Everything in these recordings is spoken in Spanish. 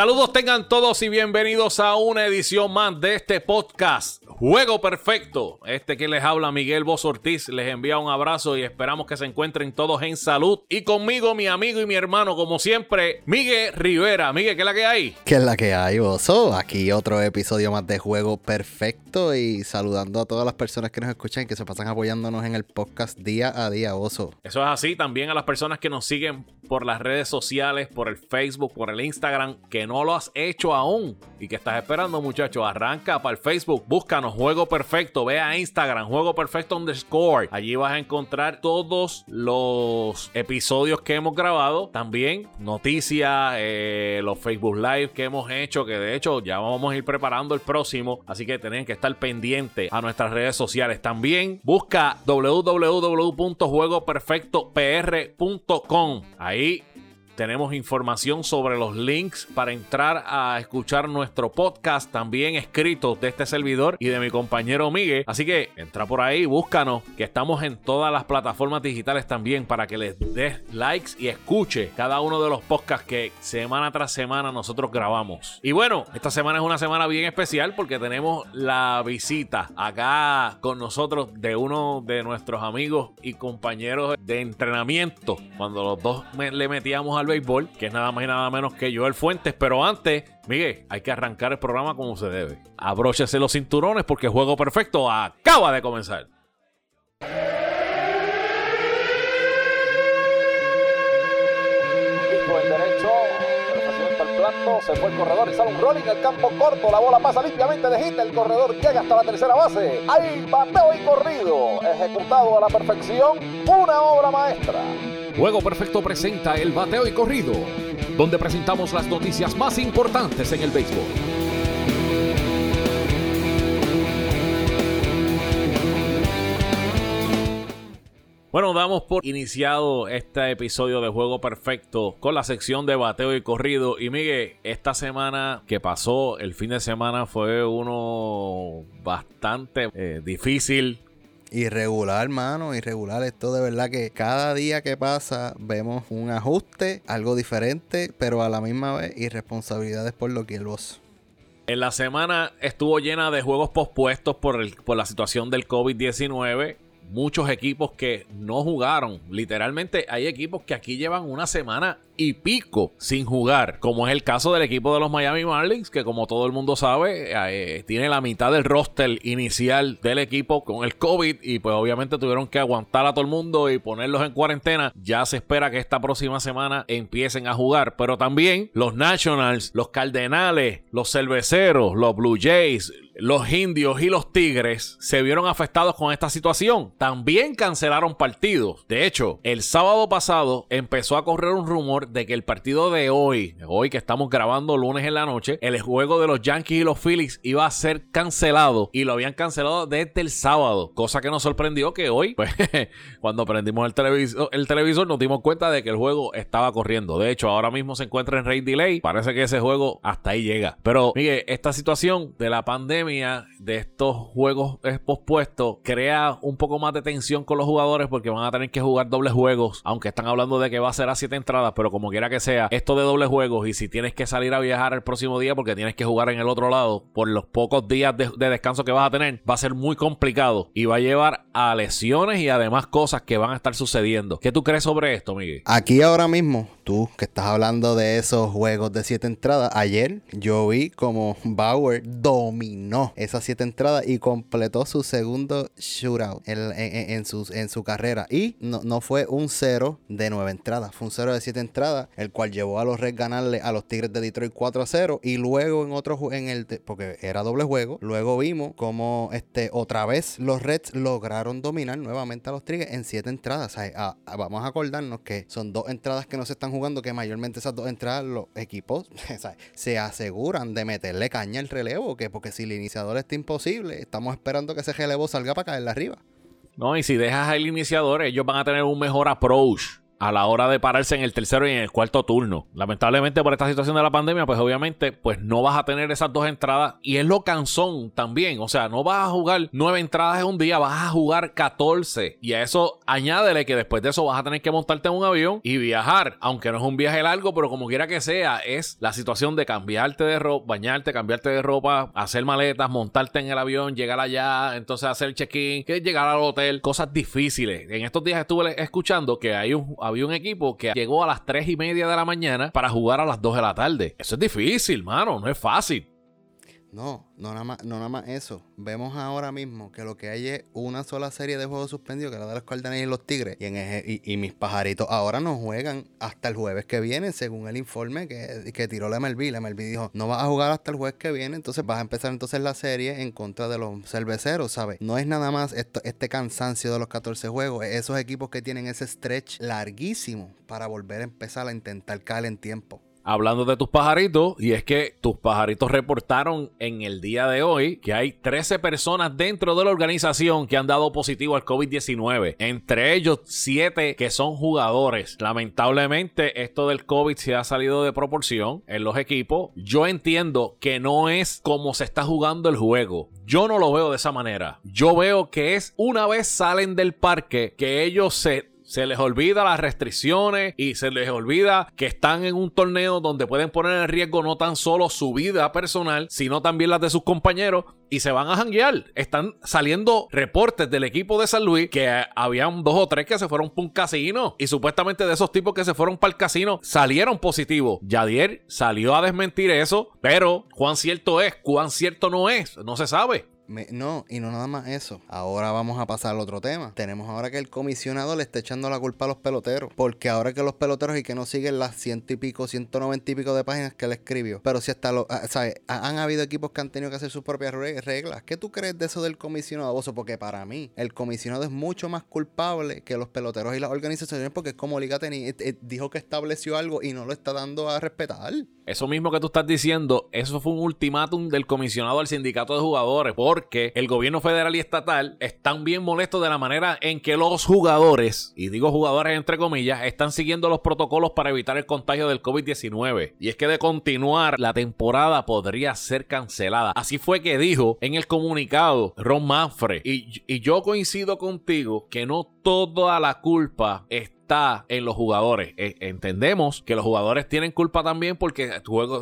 Saludos tengan todos y bienvenidos a una edición más de este podcast Juego Perfecto. Este que les habla Miguel Bos Ortiz les envía un abrazo y esperamos que se encuentren todos en salud. Y conmigo mi amigo y mi hermano como siempre, Miguel Rivera. Miguel, ¿qué es la que hay? ¿Qué es la que hay, Oso? Aquí otro episodio más de Juego Perfecto y saludando a todas las personas que nos escuchan y que se pasan apoyándonos en el podcast día a día, Oso. Eso es así, también a las personas que nos siguen por las redes sociales, por el Facebook, por el Instagram, que no lo has hecho aún y que estás esperando, muchachos, arranca para el Facebook, búscanos Juego Perfecto, ve a Instagram, Juego Perfecto underscore. Allí vas a encontrar todos los episodios que hemos grabado, también noticias, eh, los Facebook Live que hemos hecho, que de hecho ya vamos a ir preparando el próximo, así que tienen que estar pendientes a nuestras redes sociales. También busca www.juegoperfectopr.com. Ahí tenemos información sobre los links para entrar a escuchar nuestro podcast, también escrito de este servidor y de mi compañero Miguel. Así que entra por ahí, búscanos, que estamos en todas las plataformas digitales también para que les des likes y escuche cada uno de los podcasts que semana tras semana nosotros grabamos. Y bueno, esta semana es una semana bien especial porque tenemos la visita acá con nosotros de uno de nuestros amigos y compañeros de entrenamiento cuando los dos le metíamos al béisbol, que es nada más y nada menos que Joel Fuentes. Pero antes, Miguel, hay que arrancar el programa como se debe. Abróchese los cinturones porque el juego perfecto acaba de comenzar. Se fue el corredor y sale un rolling el campo corto, la bola pasa limpiamente de hit, el corredor llega hasta la tercera base, hay bateo y corrido, ejecutado a la perfección, una obra maestra. Juego Perfecto presenta el bateo y corrido, donde presentamos las noticias más importantes en el béisbol. Bueno, damos por iniciado este episodio de Juego Perfecto con la sección de bateo y corrido. Y Miguel, esta semana que pasó, el fin de semana fue uno bastante eh, difícil Irregular, mano, irregular. Esto de verdad que cada día que pasa vemos un ajuste, algo diferente, pero a la misma vez irresponsabilidades por lo que el voz. En la semana estuvo llena de juegos pospuestos por, el, por la situación del COVID-19 muchos equipos que no jugaron. Literalmente hay equipos que aquí llevan una semana y pico sin jugar, como es el caso del equipo de los Miami Marlins, que como todo el mundo sabe, eh, tiene la mitad del roster inicial del equipo con el COVID y pues obviamente tuvieron que aguantar a todo el mundo y ponerlos en cuarentena. Ya se espera que esta próxima semana empiecen a jugar, pero también los Nationals, los Cardenales, los Cerveceros, los Blue Jays, los indios y los tigres se vieron afectados con esta situación. También cancelaron partidos. De hecho, el sábado pasado empezó a correr un rumor de que el partido de hoy, hoy que estamos grabando lunes en la noche, el juego de los Yankees y los Phillies iba a ser cancelado y lo habían cancelado desde el sábado. Cosa que nos sorprendió que hoy, pues, cuando prendimos el televisor, el televisor nos dimos cuenta de que el juego estaba corriendo. De hecho, ahora mismo se encuentra en Rey Delay. Parece que ese juego hasta ahí llega. Pero, Miguel, esta situación de la pandemia de estos juegos pospuestos crea un poco más de tensión con los jugadores porque van a tener que jugar dobles juegos, aunque están hablando de que va a ser a siete entradas, pero como quiera que sea, esto de dobles juegos y si tienes que salir a viajar el próximo día porque tienes que jugar en el otro lado por los pocos días de, de descanso que vas a tener, va a ser muy complicado y va a llevar a lesiones y además cosas que van a estar sucediendo. ¿Qué tú crees sobre esto, Miguel? Aquí ahora mismo, que estás hablando de esos juegos de siete entradas, ayer yo vi como Bauer dominó esas siete entradas y completó su segundo shootout en, su, en su carrera. Y no, no, fue un cero de nueve entradas, fue un cero de siete entradas, el cual llevó a los Reds ganarle a los Tigres de Detroit 4 a 0. Y luego en otro en el porque era doble juego, luego vimos como este otra vez los Reds lograron dominar nuevamente a los Tigres en siete entradas. vamos a acordarnos que son dos entradas que no se están jugando, que mayormente esas dos entradas los equipos se aseguran de meterle caña al relevo, que porque si le iniciador está imposible. Estamos esperando que ese relevo salga para caerle arriba. No, y si dejas al iniciador, ellos van a tener un mejor approach a la hora de pararse en el tercero y en el cuarto turno. Lamentablemente por esta situación de la pandemia, pues obviamente pues no vas a tener esas dos entradas y es lo cansón también. O sea, no vas a jugar nueve entradas en un día, vas a jugar 14 y a eso añádele que después de eso vas a tener que montarte en un avión y viajar, aunque no es un viaje largo, pero como quiera que sea, es la situación de cambiarte de ropa, bañarte, cambiarte de ropa, hacer maletas, montarte en el avión, llegar allá, entonces hacer check-in, llegar al hotel, cosas difíciles. En estos días estuve escuchando que hay un, había un equipo que llegó a las 3 y media de la mañana para jugar a las 2 de la tarde. Eso es difícil, mano, no es fácil. No, no nada, más, no nada más eso. Vemos ahora mismo que lo que hay es una sola serie de juegos suspendidos, que es la de los Cardenales y los Tigres. Y, y, mis pajaritos ahora no juegan hasta el jueves que viene, según el informe que, que tiró la MLB. La MLB dijo, no vas a jugar hasta el jueves que viene, entonces vas a empezar entonces la serie en contra de los cerveceros, ¿sabes? No es nada más esto, este cansancio de los 14 juegos, es esos equipos que tienen ese stretch larguísimo para volver a empezar a intentar caer en tiempo hablando de tus pajaritos, y es que tus pajaritos reportaron en el día de hoy que hay 13 personas dentro de la organización que han dado positivo al COVID-19. Entre ellos, 7 que son jugadores. Lamentablemente, esto del COVID se ha salido de proporción en los equipos. Yo entiendo que no es como se está jugando el juego. Yo no lo veo de esa manera. Yo veo que es una vez salen del parque que ellos se se les olvida las restricciones y se les olvida que están en un torneo donde pueden poner en riesgo no tan solo su vida personal, sino también las de sus compañeros y se van a janguear. Están saliendo reportes del equipo de San Luis que habían dos o tres que se fueron para un casino y supuestamente de esos tipos que se fueron para el casino salieron positivos. Yadier salió a desmentir eso, pero cuán cierto es, cuán cierto no es, no se sabe no, y no nada más eso. Ahora vamos a pasar al otro tema. Tenemos ahora que el comisionado le está echando la culpa a los peloteros. Porque ahora que los peloteros y que no siguen las ciento y pico, ciento noventa y pico de páginas que él escribió. Pero si hasta lo, ah, ¿sabes? Han habido equipos que han tenido que hacer sus propias reglas. ¿Qué tú crees de eso del comisionado? Porque para mí, el comisionado es mucho más culpable que los peloteros y las organizaciones. Porque es como Liga eh, eh, dijo que estableció algo y no lo está dando a respetar. Eso mismo que tú estás diciendo, eso fue un ultimátum del comisionado al sindicato de jugadores. Porque el gobierno federal y estatal están bien molestos de la manera en que los jugadores, y digo jugadores entre comillas, están siguiendo los protocolos para evitar el contagio del COVID-19. Y es que de continuar, la temporada podría ser cancelada. Así fue que dijo en el comunicado Ron Manfred. Y, y yo coincido contigo que no toda la culpa está en los jugadores. E, entendemos que los jugadores tienen culpa también porque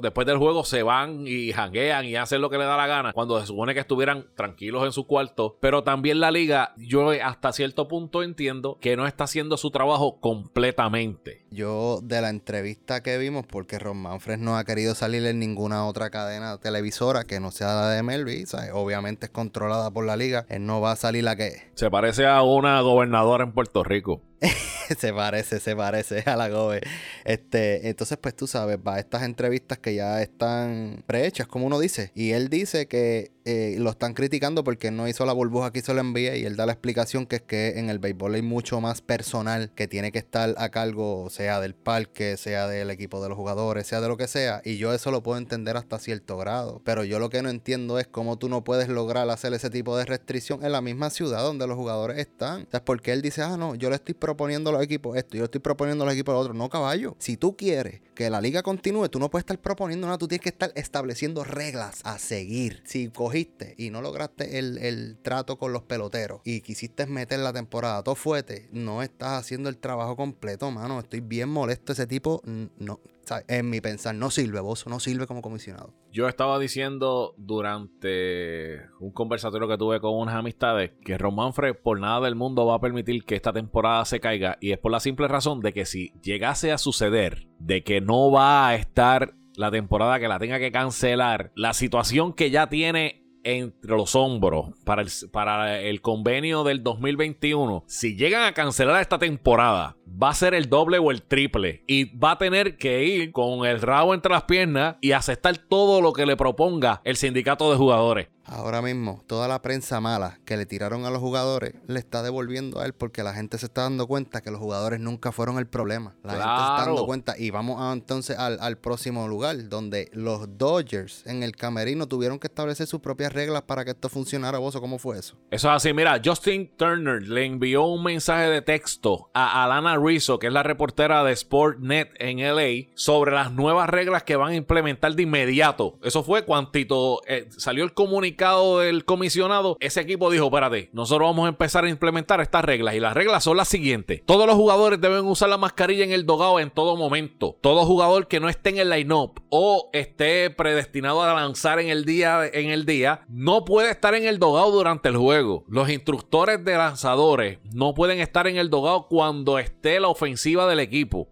después del juego se van y janguean y hacen lo que les da la gana cuando se supone que estuvieran tranquilos en su cuarto. Pero también la liga, yo hasta cierto punto entiendo que no está haciendo su trabajo completamente. Yo de la entrevista que vimos, porque Ron Manfred no ha querido salir en ninguna otra cadena televisora que no sea la de Melvin, obviamente es controlada por la liga, él no va a salir la que... Se parece a una gobernadora en Puerto Rico. se parece, se parece a la Gobe. Este, entonces, pues tú sabes, va a estas entrevistas que ya están prehechas, como uno dice. Y él dice que eh, lo están criticando porque no hizo la burbuja que hizo la NBA y él da la explicación que es que en el béisbol hay mucho más personal que tiene que estar a cargo, sea del parque, sea del equipo de los jugadores, sea de lo que sea. Y yo eso lo puedo entender hasta cierto grado. Pero yo lo que no entiendo es cómo tú no puedes lograr hacer ese tipo de restricción en la misma ciudad donde los jugadores están. O sea, porque él dice, ah, no, yo le estoy proponiendo a los equipos esto, yo estoy proponiendo a los equipos lo otro. No, caballo. Si tú quieres que la liga continúe, tú no puedes estar proponiendo nada, tú tienes que estar estableciendo reglas a seguir. Si cogiste y no lograste el, trato con los peloteros y quisiste meter la temporada todo fuerte, no estás haciendo el trabajo completo, mano. Estoy bien molesto. Ese tipo, no, en mi pensar, no sirve, vos no sirve como comisionado. Yo estaba diciendo durante un conversatorio que tuve con unas amistades que Ron Manfred por nada del mundo va a permitir que esta temporada se caiga y es por la simple razón de que si llegase a suceder de que no va a estar la temporada que la tenga que cancelar, la situación que ya tiene entre los hombros para el, para el convenio del 2021, si llegan a cancelar esta temporada, va a ser el doble o el triple. Y va a tener que ir con el rabo entre las piernas y aceptar todo lo que le proponga el sindicato de jugadores. Ahora mismo, toda la prensa mala que le tiraron a los jugadores le está devolviendo a él porque la gente se está dando cuenta que los jugadores nunca fueron el problema. La gente se está dando cuenta. Y vamos entonces al, al, próximo lugar, donde los Dodgers en el camerino tuvieron que establecer sus propias reglas para que esto funcionara. ¿Vos cómo fue eso? Eso es así. Mira, Justin Turner le envió un mensaje de texto a Alana Rizzo, que es la reportera de Sportnet en LA, sobre las nuevas reglas que van a implementar de inmediato. Eso fue cuantito eh, salió el comunicado del comisionado. Ese equipo dijo: Espérate, nosotros vamos a empezar a implementar estas reglas. Y las reglas son las siguientes: todos los jugadores deben usar la mascarilla en el dogado en todo momento. Todo jugador que no esté en el line-up o esté predestinado a lanzar en el día en el día no puede estar en el dogado durante el juego. Los instructores de lanzadores no pueden estar en el dogado cuando esté la ofensiva del equipo.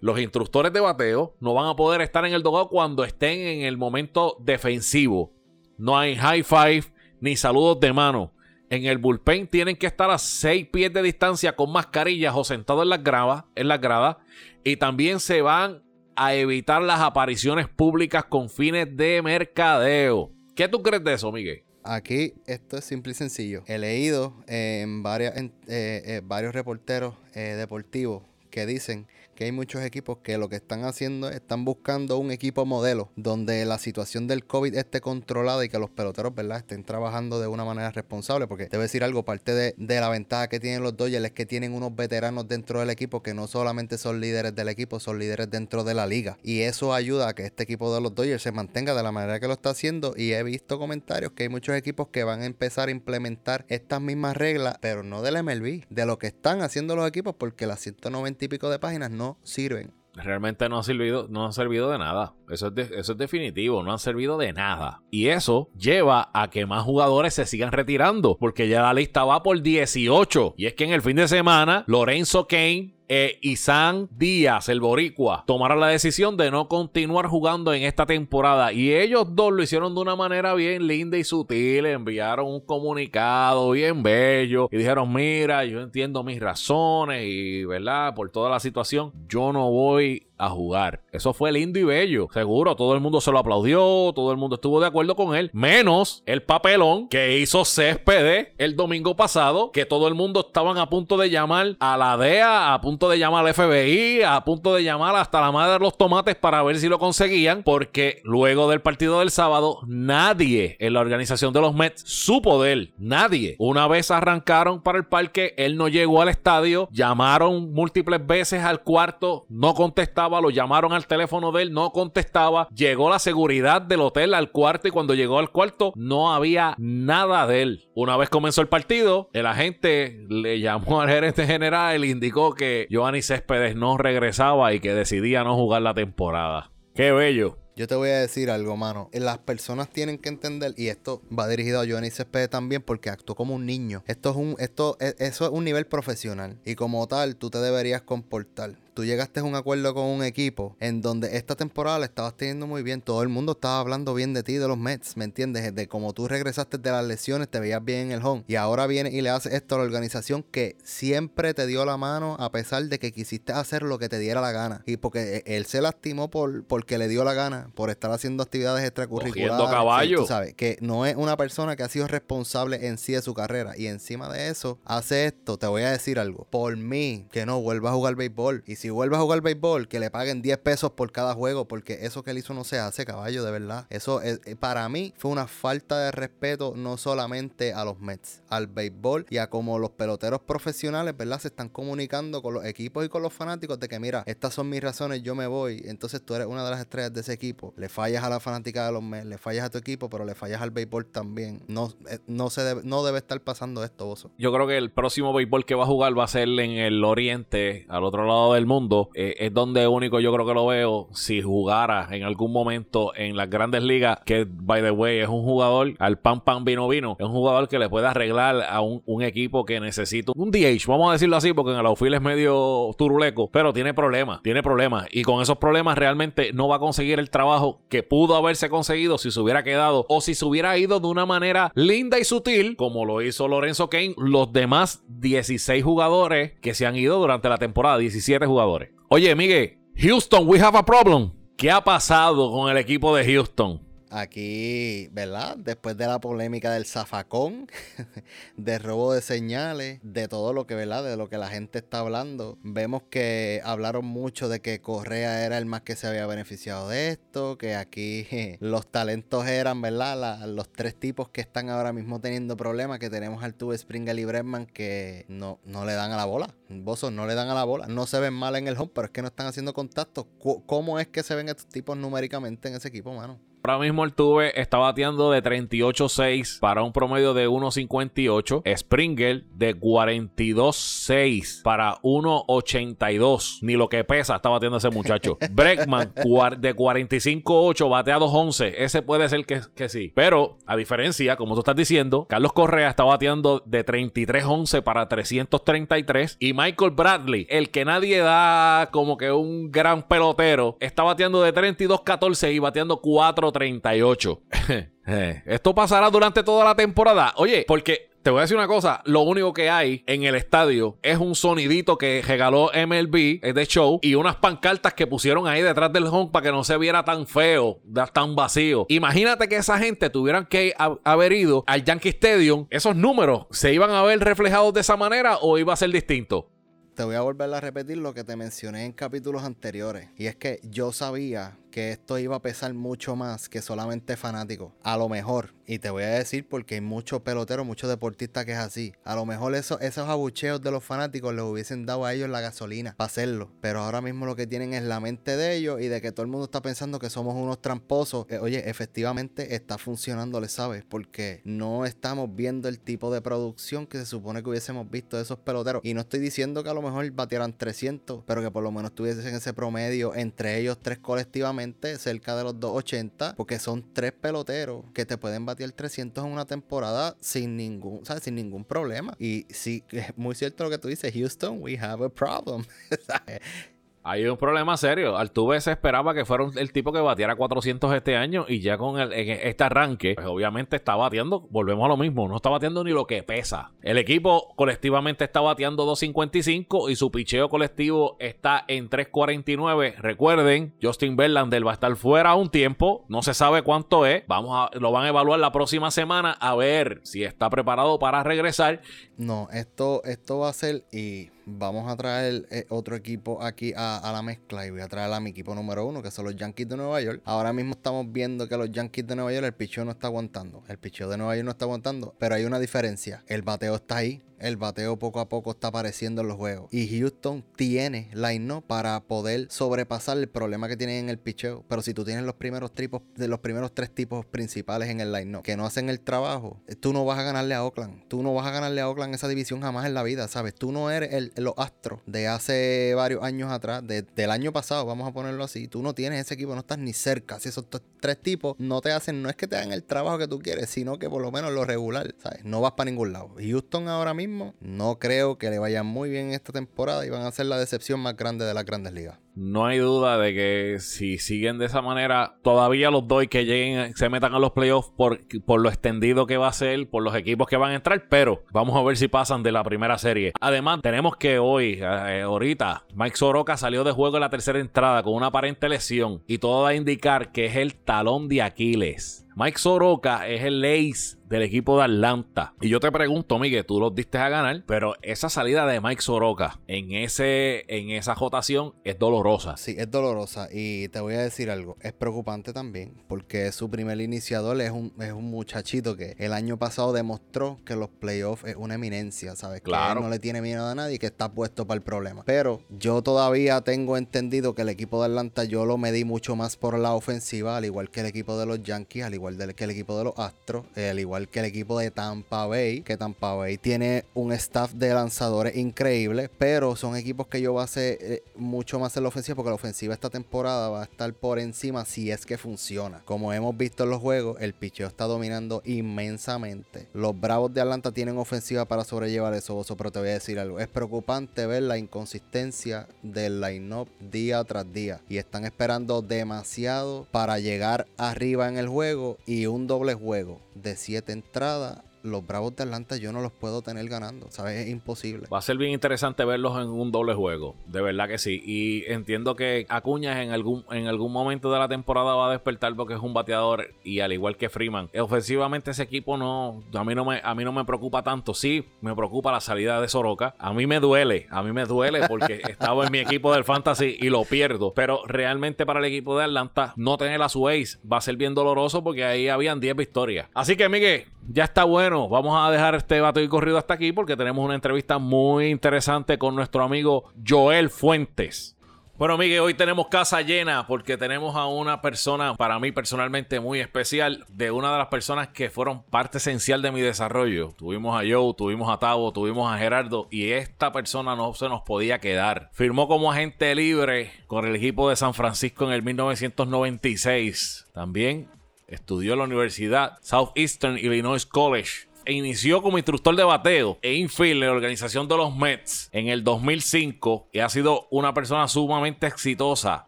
Los instructores de bateo no van a poder estar en el dogado cuando estén en el momento defensivo. No hay high five ni saludos de mano. En el bullpen tienen que estar a 6 pies de distancia con mascarillas o sentados en las gradas, en las gradas. Y también se van a evitar las apariciones públicas con fines de mercadeo. ¿Qué tú crees de eso, Miguel? Aquí esto es simple y sencillo. He leído en eh, eh, varios reporteros eh, deportivos que dicen que hay muchos equipos que lo que están haciendo están buscando un equipo modelo donde la situación del COVID esté controlada y que los peloteros, ¿verdad?, estén trabajando de una manera responsable. Porque debe decir algo, parte de, la ventaja que tienen los Dodgers es que tienen unos veteranos dentro del equipo que no solamente son líderes del equipo, son líderes dentro de la liga. Y eso ayuda a que este equipo de los Dodgers se mantenga de la manera que lo está haciendo. Y he visto comentarios que hay muchos equipos que van a empezar a implementar estas mismas reglas, pero no del MLB, de lo que están haciendo los equipos, porque las 190 y pico de páginas no sirven. Realmente no ha servido, no han servido de nada. Eso es, eso es definitivo, no han servido de nada. Y eso lleva a que más jugadores se sigan retirando, porque ya la lista va por 18. Y es que en el fin de semana, Lorenzo Kane e Isan Díaz, el boricua, tomaron la decisión de no continuar jugando en esta temporada. Y ellos dos lo hicieron de una manera bien linda y sutil. Enviaron un comunicado bien bello y dijeron, mira, yo entiendo mis razones y, ¿verdad? Por toda la situación, yo no voy a jugar. Eso fue lindo y bello. Seguro, todo el mundo se lo aplaudió, todo el mundo estuvo de acuerdo con él, menos el papelón que hizo Céspedes el domingo pasado, que todo el mundo estaban a punto de llamar a la DEA, a punto de llamar al FBI, a punto de llamar hasta la madre de los tomates para ver si lo conseguían, porque luego del partido del sábado, nadie en la organización de los Mets supo de él. Nadie. Una vez arrancaron para el parque, él no llegó al estadio, llamaron múltiples veces al cuarto, no contestaba lo llamaron al teléfono de él, no contestaba, llegó la seguridad del hotel al cuarto y cuando llegó al cuarto no había nada de él. Una vez comenzó el partido, el agente le llamó al gerente general y indicó que Giovanni Céspedes no regresaba y que decidía no jugar la temporada. Qué bello. Yo te voy a decir algo, mano. Las personas tienen que entender, y esto va dirigido a Giovanni Céspedes también, porque actuó como un niño. Esto es un, esto, e, eso es un nivel profesional. Y como tal, tú te deberías comportar tú llegaste a un acuerdo con un equipo en donde esta temporada la estabas teniendo muy bien. Todo el mundo estaba hablando bien de ti, de los Mets, ¿me entiendes? De cómo tú regresaste de las lesiones, te veías bien en el home. Y ahora viene y le haces esto a la organización que siempre te dio la mano a pesar de que quisiste hacer lo que te diera la gana. Y porque e, él se lastimó por, porque le dio la gana, por estar haciendo actividades extracurriculares. caballo. tú sabes, que no es una persona que ha sido responsable en sí de su carrera. Y encima de eso, hace esto, te voy a decir algo. Por mí, que no vuelva a jugar béisbol. Y si si vuelve a jugar béisbol, que le paguen 10 pesos por cada juego, porque eso que él hizo no se hace, caballo, de verdad. Eso es, eh, para mí fue una falta de respeto no solamente a los Mets, al béisbol y a como los peloteros profesionales, ¿verdad? Se están comunicando con los equipos y con los fanáticos de que, mira, estas son mis razones, yo me voy. Entonces tú eres una de las estrellas de ese equipo. Le fallas a la fanática de los Mets, le fallas a tu equipo, pero le fallas al béisbol también. No, eh, no, se debe, no debe estar pasando esto, Bozo. Yo creo que el próximo béisbol que va a jugar va a ser en el oriente, al otro lado del mundo eh, es donde único yo creo que lo veo si jugara en algún momento en las grandes ligas, que by the way es un jugador al pan pan vino vino, es un jugador que le puede arreglar a un, equipo que necesita un DH, vamos a decirlo así, porque en el outfield es medio turuleco, pero tiene problemas, tiene problemas y con esos problemas realmente no va a conseguir el trabajo que pudo haberse conseguido si se hubiera quedado o si se hubiera ido de una manera linda y sutil como lo hizo Lorenzo Kane, los demás 16 jugadores que se han ido durante la temporada, 17 jugadores Oye, Miguel, Houston, we have a problem. ¿Qué ha pasado con el equipo de Houston? Aquí, ¿verdad? Después de la polémica del zafacón, de robo de señales, de todo lo que, ¿verdad? De lo que la gente está hablando, vemos que hablaron mucho de que Correa era el más que se había beneficiado de esto, que aquí los talentos eran, ¿verdad? los tres tipos que están ahora mismo teniendo problemas, que tenemos al Tube Springer y que no, no le dan a la bola. Bozos no le dan a la bola. No se ven mal en el home, pero es que no están haciendo contacto. ¿Cómo es que se ven estos tipos numéricamente en ese equipo, mano? Ahora mismo el Tuve está bateando de 38-6 para un promedio de 1.58. Springer de 42-6 para 1.82. Ni lo que pesa está bateando ese muchacho. Breckman de 45-8 batea 2.11. Ese puede ser que, que, sí. Pero a diferencia, como tú estás diciendo, Carlos Correa está bateando de 33-11 para 333. Y Michael Bradley, el que nadie da como que un gran pelotero, está bateando de 32-14 y bateando 4 38. Eh, esto pasará durante toda la temporada. Oye, porque te voy a decir una cosa, lo único que hay en el estadio es un sonidito que regaló MLB de show y unas pancartas que pusieron ahí detrás del home para que no se viera tan feo, tan vacío. Imagínate que esa gente tuvieran que haber ido al Yankee Stadium, esos números se iban a ver reflejados de esa manera o iba a ser distinto. Te voy a volver a repetir lo que te mencioné en capítulos anteriores. Y es que yo sabía que esto iba a pesar mucho más que solamente fanáticos. A lo mejor, y te voy a decir porque hay muchos peloteros, muchos deportistas que es así. A lo mejor esos abucheos de los fanáticos les hubiesen dado a ellos la gasolina para hacerlo. Pero ahora mismo lo que tienen es la mente de ellos y de que todo el mundo está pensando que somos unos tramposos. Eh, oye, efectivamente está funcionando, ¿le sabes? Porque no estamos viendo el tipo de producción que se supone que hubiésemos visto de esos peloteros. Y no estoy diciendo que a lo mejor batieran 300, pero que por lo menos tuviesen ese promedio entre ellos tres colectivamente cerca de los 280, porque son tres peloteros que te pueden batir 300 en una temporada sin ningún, ¿sabes? sin ningún problema. Y sí, es muy cierto lo que tú dices, Houston, we have a problem. Hay un problema serio. Altuve se esperaba que fuera el tipo que batiera 400 este año y ya con el, este arranque, pues obviamente está batiendo, volvemos a lo mismo, no está batiendo ni lo que pesa. El equipo colectivamente está bateando 255 y su picheo colectivo está en 349. Recuerden, Justin Verlander va a estar fuera un tiempo, no se sabe cuánto es. Vamos a lo van a evaluar la próxima semana a ver si está preparado para regresar. No, esto esto va a ser y vamos a traer eh, otro equipo aquí a, la mezcla y voy a traer a mi equipo número uno, que son los Yankees de Nueva York. Ahora mismo estamos viendo que los Yankees de Nueva York, el picheo no está aguantando. El picheo de Nueva York no está aguantando, pero hay una diferencia. El bateo está ahí el bateo poco a poco está apareciendo en los juegos. Y Houston tiene line-up para poder sobrepasar el problema que tienen en el picheo. Pero si tú tienes los primeros tripos, de los primeros tres tipos principales en el line-up que no hacen el trabajo, tú no vas a ganarle a Oakland. Tú no vas a ganarle a Oakland esa división jamás en la vida, ¿sabes? Tú no eres el, los astros de hace varios años atrás, del año pasado, vamos a ponerlo así. Tú no tienes ese equipo, no estás ni cerca. Si esos tres tipos no te hacen, no es que te hagan el trabajo que tú quieres, sino que por lo menos lo regular, ¿sabes? No vas para ningún lado. Houston ahora mismo no creo que le vaya muy bien esta temporada y van a ser la decepción más grande de las grandes ligas. No hay duda de que si siguen de esa manera, todavía los doy que lleguen, se metan a los playoffs por, por lo extendido que va a ser, por los equipos que van a entrar, pero vamos a ver si pasan de la primera serie. Además, tenemos que hoy, eh, ahorita, Mike Soroka salió de juego en la tercera entrada con una aparente lesión y todo va a indicar que es el talón de Aquiles. Mike Soroka es el ace del equipo de Atlanta. Y yo te pregunto, Miguel, tú los diste a ganar, pero esa salida de Mike Soroka en, ese, en esa jotación es dolorosa. Sí, es dolorosa. Y te voy a decir algo, es preocupante también, porque su primer iniciador es un, es un muchachito que el año pasado demostró que los playoffs es una eminencia, ¿sabes? Claro. Que no le tiene miedo a nadie y que está puesto para el problema. Pero yo todavía tengo entendido que el equipo de Atlanta yo lo medí mucho más por la ofensiva, al igual que el equipo de los Yankees, al igual igual que el equipo de los Astros, al igual que el equipo de Tampa Bay, que Tampa Bay tiene un staff de lanzadores increíble, pero son equipos que yo hacer eh, mucho más en la ofensiva, porque la ofensiva esta temporada va a estar por encima si es que funciona. Como hemos visto en los juegos, el picheo está dominando inmensamente. Los Bravos de Atlanta tienen ofensiva para sobrellevar eso, pero te voy a decir algo. Es preocupante ver la inconsistencia del line-up día tras día. Y están esperando demasiado para llegar arriba en el juego y un doble juego de 7 entradas los Bravos de Atlanta yo no los puedo tener ganando, ¿sabes? Es imposible. Va a ser bien interesante verlos en un doble juego, de verdad que sí. Y entiendo que Acuña en algún, en algún momento de la temporada va a despertar porque es un bateador y al igual que Freeman, ofensivamente ese equipo no, a mí no me, a mí no me preocupa tanto. Sí, me preocupa la salida de Soroka. A mí me duele, a mí me duele porque estaba en mi equipo del Fantasy y lo pierdo. Pero realmente para el equipo de Atlanta no tener a su ace va a ser bien doloroso porque ahí habían 10 victorias. Así que, Miguel, ya está bueno. Vamos a dejar este vato y corrido hasta aquí porque tenemos una entrevista muy interesante con nuestro amigo Joel Fuentes. Bueno, Miguel, hoy tenemos casa llena porque tenemos a una persona, para mí personalmente muy especial, de una de las personas que fueron parte esencial de mi desarrollo. Tuvimos a Joe, tuvimos a Tavo, tuvimos a Gerardo y esta persona no se nos podía quedar. Firmó como agente libre con el equipo de San Francisco en el 1996. También estudió en la Universidad Southeastern Illinois College e inició como instructor de bateo e infield en la organización de los Mets en el 2005 y ha sido una persona sumamente exitosa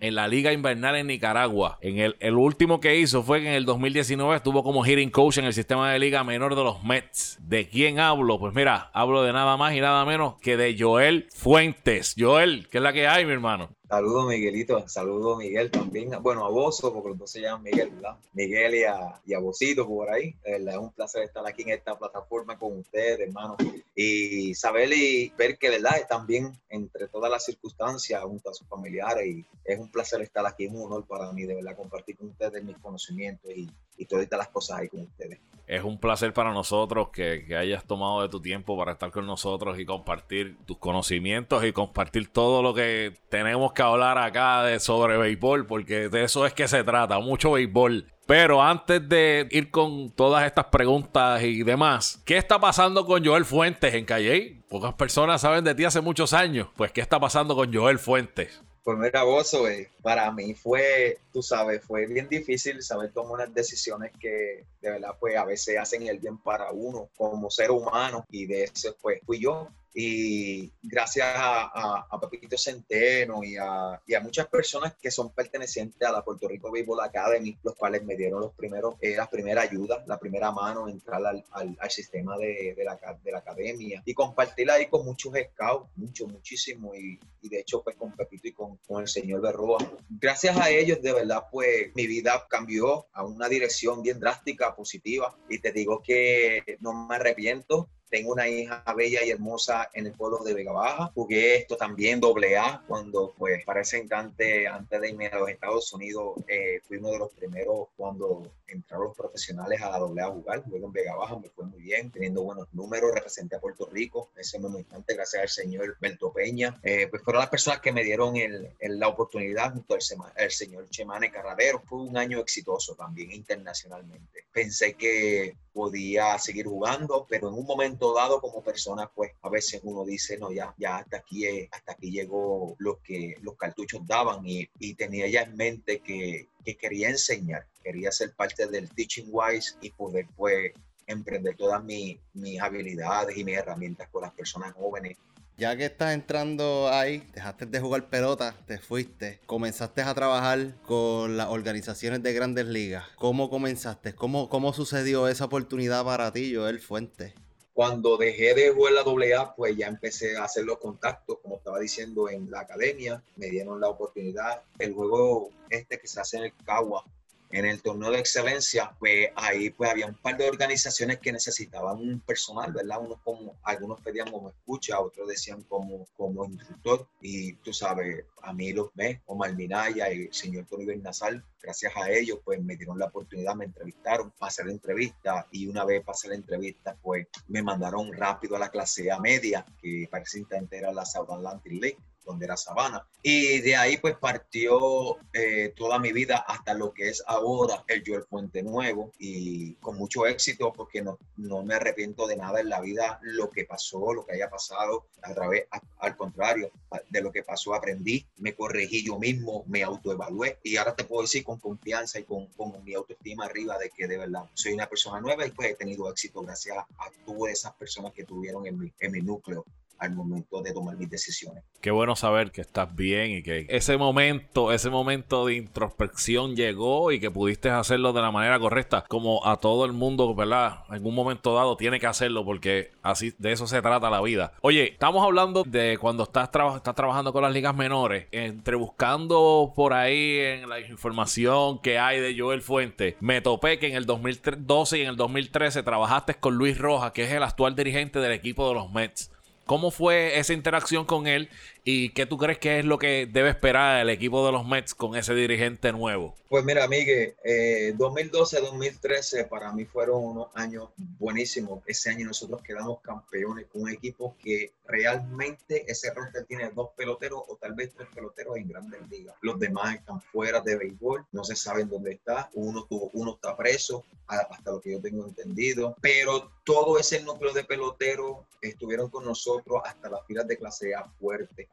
en la liga invernal en Nicaragua. En el, último que hizo fue que en el 2019 estuvo como hitting coach en el sistema de liga menor de los Mets. ¿De quién hablo? Pues mira, hablo de nada más y nada menos que de Joel Fuentes. Joel, ¿qué es la que hay, mi hermano? Saludos, Miguelito. Saludos, Miguel también. Bueno, a Bozo, porque los dos se llaman Miguel, ¿verdad? Miguel y a, y por ahí. Es un placer estar aquí en esta plataforma con ustedes, hermano. Y saber y ver que, ¿verdad? Están bien entre todas las circunstancias, junto a sus familiares. Y es un placer estar aquí. Es un honor para mí, de verdad, compartir con ustedes mis conocimientos y, y todas las cosas ahí con ustedes. Es un placer para nosotros que, hayas tomado de tu tiempo para estar con nosotros y compartir tus conocimientos y compartir todo lo que tenemos que hablar acá sobre béisbol, porque de eso es que se trata, mucho béisbol. Pero antes de ir con todas estas preguntas y demás, ¿qué está pasando con Joel Fuentes en Calle? Pocas personas saben de ti hace muchos años. Pues, ¿qué está pasando con Joel Fuentes? Pues mira, vos, para mí fue, tú sabes, fue bien difícil saber tomar unas decisiones que de verdad pues a veces hacen el bien para uno como ser humano y de eso pues fui yo y gracias a, a, a Pepito Centeno y a, y a, muchas personas que son pertenecientes a la Puerto Rico Baseball Academy, los cuales me dieron los primeros, eh, la primera ayuda, la primera mano, entrar al, al, al sistema de, de, la, de la academia y compartir ahí con muchos scouts, mucho, muchísimo, y, y de hecho pues con Pepito y con, con, el señor Berroa. Gracias a ellos, de verdad, pues mi vida cambió a una dirección bien drástica, positiva, y te digo que no me arrepiento, tengo una hija bella y hermosa en el pueblo de Vega Baja. Jugué esto también doble A cuando, pues, para ese instante, antes de irme a los Estados Unidos, eh, fui uno de los primeros cuando entraron los profesionales a la doble A jugar. Luego en Vega Baja me fue muy bien, teniendo buenos números, representé a Puerto Rico en ese mismo instante, gracias al señor Belto Peña. Eh, pues fueron las personas que me dieron el, la oportunidad junto al el señor Chemane Carradero. Fue un año exitoso también internacionalmente. Pensé que podía seguir jugando, pero en un momento dado como persona, pues a veces uno dice, no, ya, ya hasta aquí, hasta aquí llegó lo que los cartuchos daban y, y tenía ya en mente que, que, quería enseñar, quería ser parte del Teaching Wise y poder pues emprender todas mis, mis habilidades y mis herramientas con las personas jóvenes ya que estás entrando ahí, dejaste de jugar pelota, te fuiste, comenzaste a trabajar con las organizaciones de grandes ligas. ¿Cómo comenzaste? ¿Cómo, cómo sucedió esa oportunidad para ti, Joel Fuente? Cuando dejé de jugar la AA, pues ya empecé a hacer los contactos, como estaba diciendo, en la academia. Me dieron la oportunidad. El juego este que se hace en el Cagua, en el torneo de excelencia, pues ahí pues había un par de organizaciones que necesitaban un personal, ¿verdad? Como, algunos pedían como escucha, otros decían como, como instructor. Y tú sabes, a mí los mes, Omar Minaya y el señor Tony Bernasal, gracias a ellos, pues me dieron la oportunidad, me entrevistaron hacer la entrevista y una vez hacer la entrevista, pues me mandaron rápido a la clase A media, que para ese era la South Atlantic League donde era Sabana. Y de ahí pues partió eh, toda mi vida hasta lo que es ahora el Joel Puente Nuevo. Y con mucho éxito porque no, no me arrepiento de nada en la vida, lo que pasó, lo que haya pasado, a través, al contrario, de lo que pasó aprendí, me corregí yo mismo, me autoevalué. Y ahora te puedo decir con confianza y con, con mi autoestima arriba de que de verdad soy una persona nueva y pues he tenido éxito gracias a, a todas esas personas que tuvieron en mi, en mi núcleo al momento de tomar mis decisiones. Qué bueno saber que estás bien y que ese momento, ese momento de introspección llegó y que pudiste hacerlo de la manera correcta, como a todo el mundo, ¿verdad? En algún momento dado tiene que hacerlo porque así de eso se trata la vida. Oye, estamos hablando de cuando estás, estás trabajando con las ligas menores, entre buscando por ahí en la información que hay de Joel Fuente, me topé que en el 2012 y en el 2013 trabajaste con Luis Rojas, que es el actual dirigente del equipo de los Mets. ¿Cómo fue esa interacción con él ¿Y qué tú crees que es lo que debe esperar el equipo de los Mets con ese dirigente nuevo? Pues mira, Miguel, eh, 2012-2013 para mí fueron unos años buenísimos. Ese año nosotros quedamos campeones con un equipo que realmente ese roster tiene dos peloteros o tal vez tres peloteros en grandes ligas. Los demás están fuera de béisbol, no se saben dónde está. Uno, uno está preso, hasta lo que yo tengo entendido. Pero todo ese núcleo de peloteros estuvieron con nosotros hasta las filas de clase A fuerte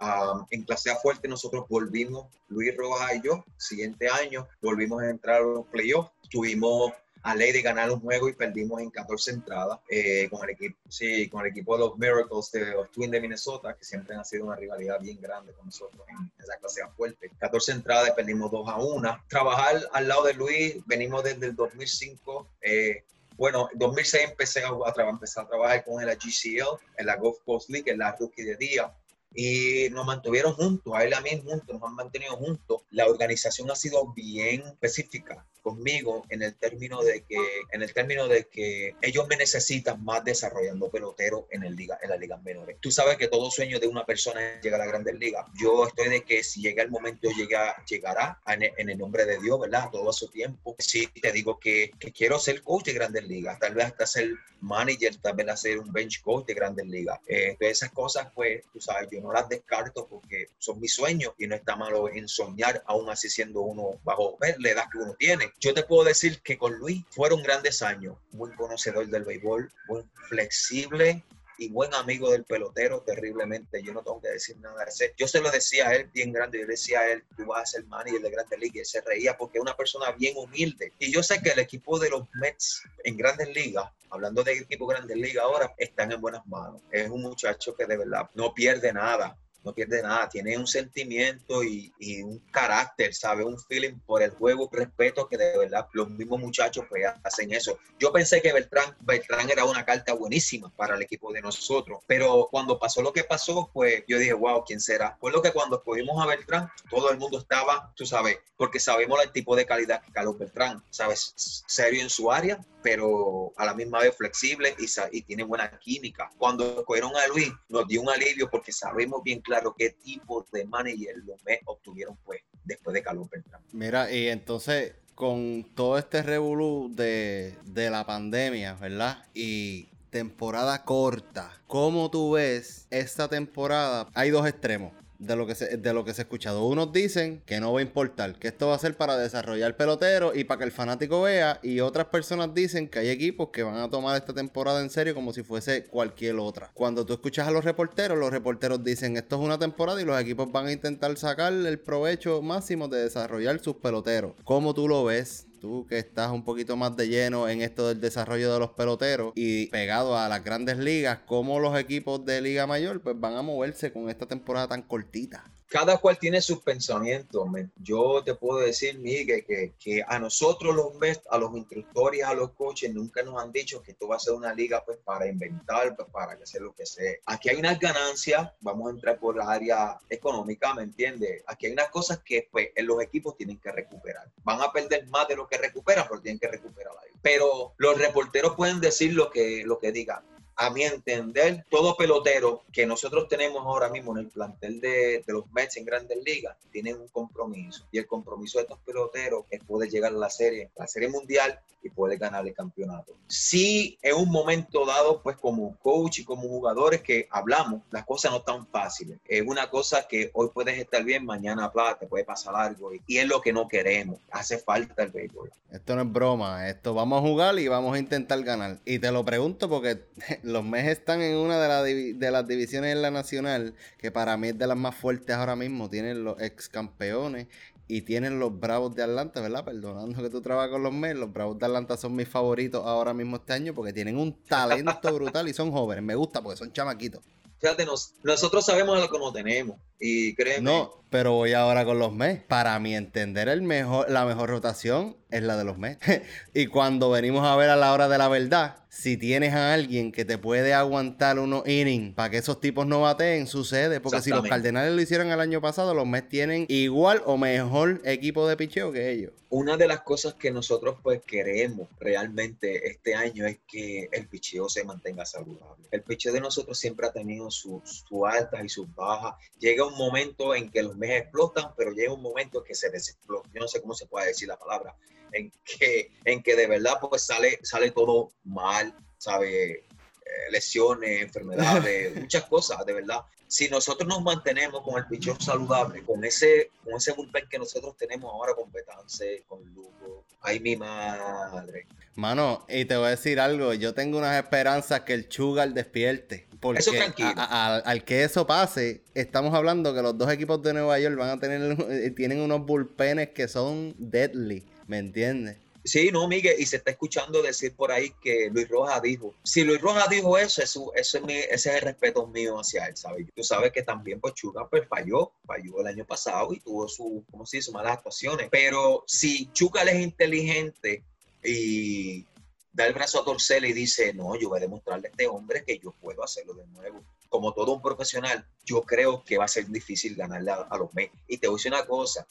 en clase A fuerte nosotros volvimos, Luis Rojas y yo, siguiente año, volvimos a entrar a los playoffs. Tuvimos a ley de ganar un juego y perdimos en 14 entradas eh, con, el equipo, sí, con el equipo de los Miracles de los Twins de Minnesota, que siempre han sido una rivalidad bien grande con nosotros en esa clase fuerte. 14 entradas perdimos 2 a 1. Trabajar al lado de Luis, venimos desde el 2005. Eh, bueno, en 2006 empecé a, a, empecé a trabajar con la GCL, en la Gulf Coast League, en la Rookie de Día y nos mantuvieron juntos, a él a nos han mantenido juntos. La organización ha sido bien específica conmigo en el término de que en el término de que ellos me necesitan más desarrollando pelotero en el liga en las ligas menores. Tú sabes que todo sueño de una persona es llegar a la Grandes Ligas. Yo estoy de que si llega el momento llega, llegará en el, nombre de Dios, ¿verdad? Todo a su tiempo. Sí, te digo que, quiero ser coach de Grandes Ligas, tal vez hasta ser manager, tal vez hacer un bench coach de Grandes Ligas. Eh, entonces esas cosas, pues, tú sabes, yo no las descarto porque son mis sueños y no está malo en soñar, aún así siendo uno bajo la edad que uno tiene. Yo te puedo decir que con Luis fueron grandes años, muy conocedor del béisbol, muy flexible, y buen amigo del pelotero terriblemente. Yo no tengo que decir nada. Yo se lo decía a él bien grande. Yo le decía a él, tú vas a ser manager de Grandes Ligas. Y se reía porque es una persona bien humilde. Y yo sé que el equipo de los Mets en Grandes Ligas, hablando del equipo Grandes Ligas ahora, están en buenas manos. Es un muchacho que de verdad no pierde nada no pierde nada, tiene un sentimiento y, un carácter, ¿sabe? Un feeling por el juego, respeto que de verdad los mismos muchachos pues hacen eso. Yo pensé que Beltrán, Beltrán era una carta buenísima para el equipo de nosotros, pero cuando pasó lo que pasó, pues yo dije, wow, ¿quién será? Fue lo que cuando escogimos a Beltrán, todo el mundo estaba, tú sabes, porque sabemos el tipo de calidad que Carlos Beltrán, ¿sabes? Serio en su área, pero a la misma vez flexible y, tiene buena química. Cuando escogieron a Luis, nos dio un alivio porque sabemos bien claro qué tipo de manager los Mets obtuvieron pues después de Carlos Beltrán. Mira, y entonces con todo este revolú de, de la pandemia, ¿verdad? Y temporada corta. ¿Cómo tú ves esta temporada? Hay dos extremos de lo que se, de lo que se ha escuchado. Unos dicen que no va a importar, que esto va a ser para desarrollar pelotero y para que el fanático vea. Y otras personas dicen que hay equipos que van a tomar esta temporada en serio como si fuese cualquier otra. Cuando tú escuchas a los reporteros, los reporteros dicen esto es una temporada y los equipos van a intentar sacar el provecho máximo de desarrollar sus peloteros. ¿Cómo tú lo ves? Tú que estás un poquito más de lleno en esto del desarrollo de los peloteros y pegado a las grandes ligas, cómo los equipos de Liga Mayor pues van a moverse con esta temporada tan cortita cada cual tiene sus pensamientos. Yo te puedo decir, Miguel, que, que a nosotros los a los instructores, a los coaches, nunca nos han dicho que esto va a ser una liga pues para inventar, pues para que sea lo que sea. Aquí hay unas ganancias, vamos a entrar por la área económica, ¿me entiendes? Aquí hay unas cosas que pues los equipos tienen que recuperar. Van a perder más de lo que recuperan, pero tienen que recuperar. Pero los reporteros pueden decir lo que, lo que digan a mi entender, todo pelotero que nosotros tenemos ahora mismo en el plantel de, los Mets en Grandes Ligas tienen un compromiso. Y el compromiso de estos peloteros es poder llegar a la serie, la serie mundial y poder ganar el campeonato. Si en un momento dado, pues como coach y como jugadores que hablamos, las cosas no están fáciles. Es una cosa que hoy puedes estar bien, mañana plata, puede pasar algo. Y, es lo que no queremos. Hace falta el béisbol. Esto no es broma. Esto vamos a jugar y vamos a intentar ganar. Y te lo pregunto porque los Mets están en una de, de, las divisiones en la nacional, que para mí es de las más fuertes ahora mismo. Tienen los ex campeones y tienen los Bravos de Atlanta, ¿verdad? Perdonando que tú trabajas con los Mets, los Bravos de Atlanta son mis favoritos ahora mismo este año porque tienen un talento brutal y son jóvenes. Me gusta porque son chamaquitos. Fíjate, nosotros sabemos lo que no tenemos. Y créeme. No, pero voy ahora con los mes. Para mi entender, el mejor, la mejor rotación es la de los mes. y cuando venimos a ver a la hora de la verdad, si tienes a alguien que te puede aguantar unos innings para que esos tipos no bateen, sucede. Porque si los Cardenales lo hicieron el año pasado, los Mets tienen igual o mejor equipo de picheo que ellos. Una de las cosas que nosotros pues queremos realmente este año es que el picheo se mantenga saludable. El picheo de nosotros siempre ha tenido sus, sus altas y sus bajas. Llega un momento en que los Mets explotan, pero llega un momento en que se desexplota. Yo no sé cómo se puede decir la palabra en que, en que de verdad pues sale, sale todo mal, ¿sabe? Eh, lesiones, enfermedades, muchas cosas, de verdad. Si nosotros nos mantenemos con el pichón saludable, con ese, con ese bullpen que nosotros tenemos ahora con Betance, con Lugo, ay mi madre. Mano, y te voy a decir algo, yo tengo unas esperanzas que el Sugar despierte. Porque eso al que eso pase, estamos hablando que los dos equipos de Nueva York van a tener, tienen unos bullpenes que son deadly. ¿Me entiendes? Sí, no, Miguel, y se está escuchando decir por ahí que Luis Rojas dijo, si Luis Rojas dijo eso, eso, eso es mi, ese es el respeto mío hacia él, ¿sabes? Tú sabes que también pues Chuga pues falló, falló el año pasado y tuvo su, ¿cómo se dice?, malas actuaciones, pero si Chugal es inteligente y da el brazo a torcer y dice, no, yo voy a demostrarle a este hombre que yo puedo hacerlo de nuevo. Como todo un profesional, yo creo que va a ser difícil ganarle a, a los Mets. Y te voy a decir una cosa,